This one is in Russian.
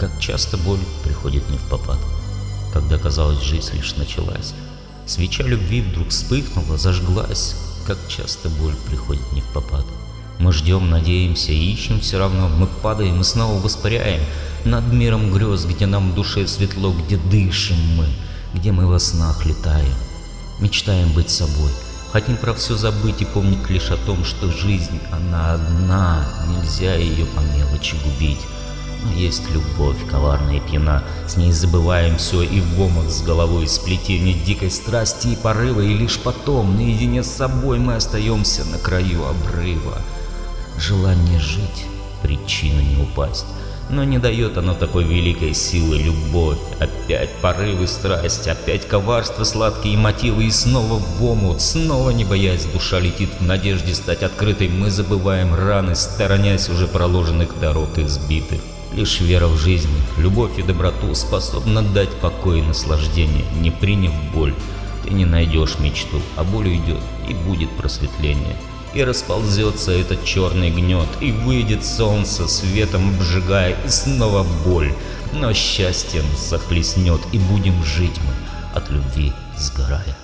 Как часто боль приходит не в попад. Когда, казалось, жизнь лишь началась, свеча любви вдруг вспыхнула, зажглась. Как часто боль приходит не в попад. Мы ждем, надеемся, ищем все равно, мы падаем и снова воспаряем над миром грез, где нам в душе светло, где дышим мы, где мы во снах летаем. Мечтаем быть собой, хотим про все забыть и помнить лишь о том, что жизнь, она одна, нельзя ее по мелочи губить. Есть любовь, коварная и пьяна, с ней забываем все и в омут с головой сплетение дикой страсти и порыва, и лишь потом, наедине с собой, мы остаемся на краю обрыва. Желание жить — причина не упасть. Но не дает оно такой великой силы любовь. Опять порывы страсть, опять коварство, сладкие мотивы и снова в омут, снова не боясь, душа летит в надежде стать открытой. Мы забываем раны, сторонясь уже проложенных дорог избитых. Лишь вера в жизнь, любовь и доброту способна дать покой и наслаждение, не приняв боль. Ты не найдешь мечту, а боль уйдет, и будет просветление и расползется этот черный гнет, и выйдет солнце светом обжигая, и снова боль, но счастьем захлестнет, и будем жить мы от любви сгорая.